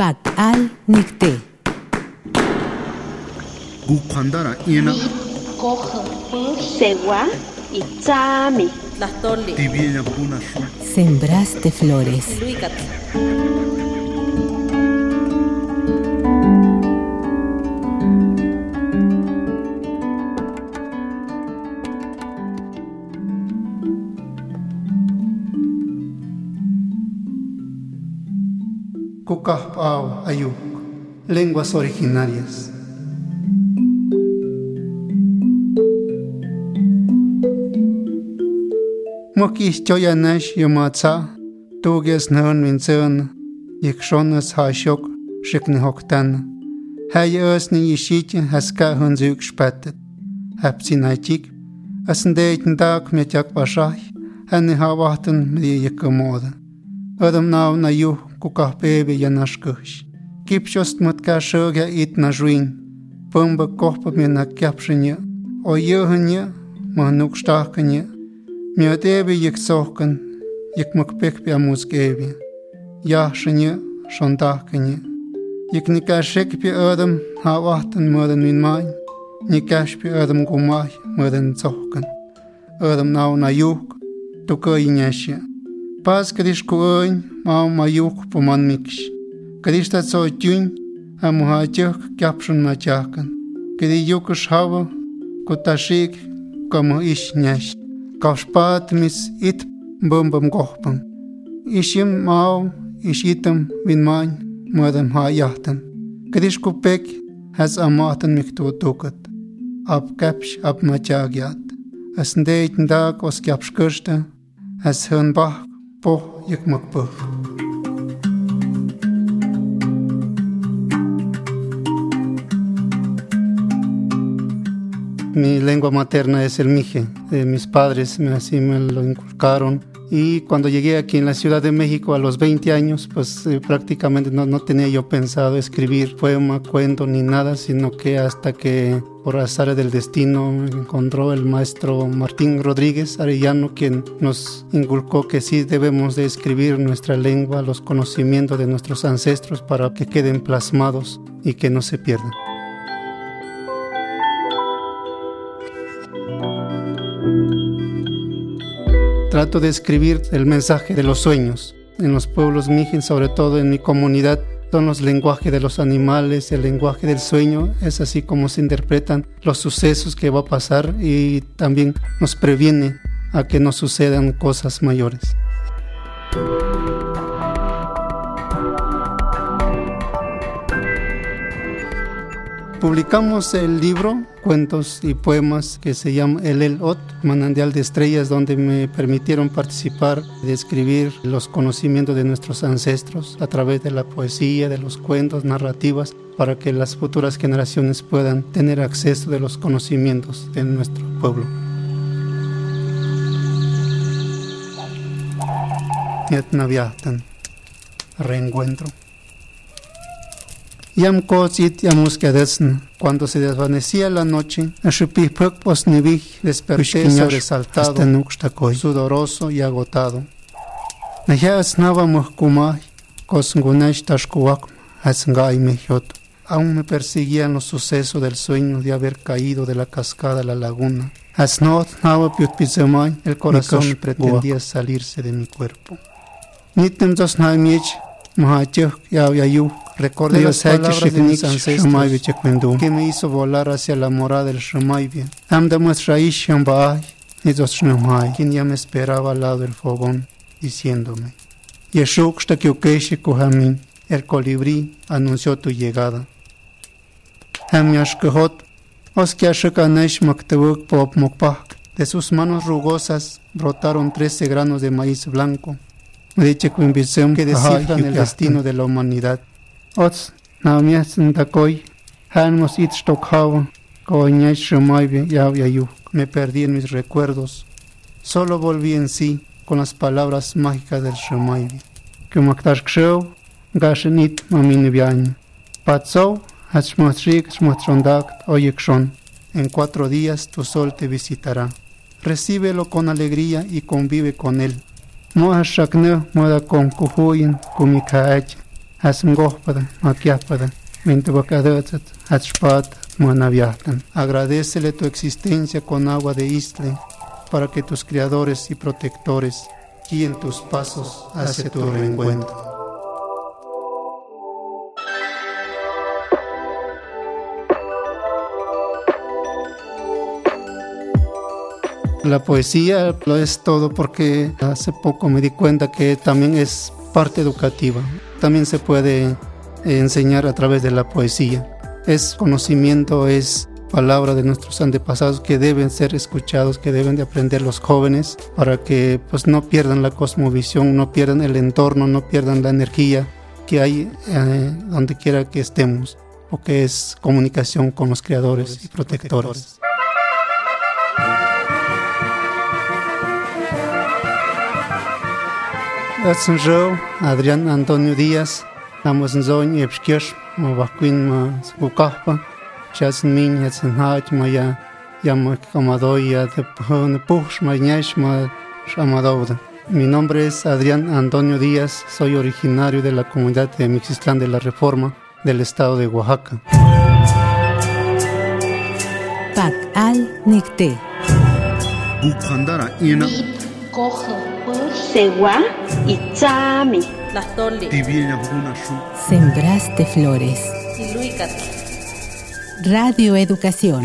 Pat al nikte. Gukhandara ina cojo segua y kuna shu Sembraste flores. Cucajpao Ayuk, lenguas originarias. Mokis choyanesh yomatsa, tuges nön vinceun, yekshonus hashok, shikni hoktan. Helyös ni ishit haska hunzük spettet. Hapsinaitik, asndeten dag metyak bashai, hanni hawachten mit yekamoda. Adam nav na yuh kukahpebe yanashkush. Kipshostmatkashoga itnashwin. Pamba kohpame nakyapshinya. Oyehinya mahnukshtakhanya. Miatebe yeksohkan. Yekmakpekpe amuskebe. Yahshinya shontakhanya. Yeknikashekpe adam hawahtan madan minmay. Nikashpe adam gumay madan tsohkan. Adam nao nayuk. Tukayinashya. Пас кришкуэн мау маюх пуманмикш. Криста цойтюнь амухатюх кяпшун мачахкан. Криюкыш хава куташик кому ишняш. Кавшпат мис ит бомбам гохпам. Ишим мау ишитам винмань мадам ха яхтам. Кришку пек has amatan miktu tukat. Ab kapsh ab machagyat. Es ndeit ndag os kapsh kishta. Es hön bach po. Mi lengua materna es el mije. Eh, mis padres me, así me lo inculcaron. Y cuando llegué aquí en la Ciudad de México a los 20 años, pues eh, prácticamente no, no tenía yo pensado escribir poema, cuento ni nada, sino que hasta que por azar del destino encontró el maestro Martín Rodríguez Arellano, quien nos inculcó que sí debemos de escribir nuestra lengua, los conocimientos de nuestros ancestros para que queden plasmados y que no se pierdan. Trato de escribir el mensaje de los sueños. En los pueblos mijen, sobre todo en mi comunidad, son los lenguajes de los animales, el lenguaje del sueño, es así como se interpretan los sucesos que va a pasar y también nos previene a que nos sucedan cosas mayores. Publicamos el libro Cuentos y Poemas que se llama El El Ot, Manandial de Estrellas, donde me permitieron participar de escribir los conocimientos de nuestros ancestros a través de la poesía, de los cuentos, narrativas, para que las futuras generaciones puedan tener acceso de los conocimientos de nuestro pueblo. Reencuentro. Yam. Cuando se desvanecía la noche, posnivij desperté sobresaltado, sudoroso y agotado. Muhkumaj, kosngunesh asngai. Aún me perseguían los sucesos del sueño de haber caído de la cascada a la laguna. Asnot nava piutpizemay, el corazón pretendía salirse de mi cuerpo. Nitem Recordé las palabras de mis ancestros que me hizo volar hacia la morada del Shemaivia. Amdamas Raish Shambaay, quien ya me esperaba al lado del fogón, diciéndome: Yeshuk Shtakyukeshi Kuhamin, el colibrí anunció tu llegada. Hamyashkehot, Oskiashakanesh Maktewuk Pop Mokpak, de sus manos rugosas brotaron trece granos de maíz blanco. Dice que descifran el destino de la humanidad. Ots namias ndakoy hanmos it stokhawa koñay shumaybe yaw yayu. Me perdí en mis recuerdos. Solo volví en sí con las palabras mágicas del Shumaybe. Que maktash kshew gashenit mamine biañ. Patso hachmotrik shmotrondakt oyekshon. En cuatro días tu sol te visitará. Recíbelo con alegría y convive con él. Moha shakne moda con kuhuyin kumikaach. Hasm gohpada, maquiapada, mintubacadozat, hatspat, muanaviatan. Agradecele tu existencia con agua de isle, para que tus criadores y protectores guíen tus pasos hacia tu reencuentro. La poesía lo es todo porque hace poco me di cuenta que también es parte educativa. También se puede enseñar a través de la poesía. Es conocimiento, es palabra de nuestros antepasados que deben ser escuchados, que deben de aprender los jóvenes para que pues no pierdan la cosmovisión, no pierdan el entorno, no pierdan la energía que hay eh, donde quiera que estemos, o que es comunicación con los creadores y protectores. Adrián Antonio Díaz, estamos en zona Epskesh, Mabacuin, Mazucapa, Chas Min, Hetsen Hach, Maya, Yama Kamadoya, de Push, Mañash, Ma Shamadouda. Mi nombre es Adrián Antonio Díaz, soy originario de la comunidad de Mixistlán de la Reforma del estado de Oaxaca. Pac al Nicté. Bucandara ina Coge, segua y chami. Buna shu. Sembraste flores. Iluícat. Radio Educación.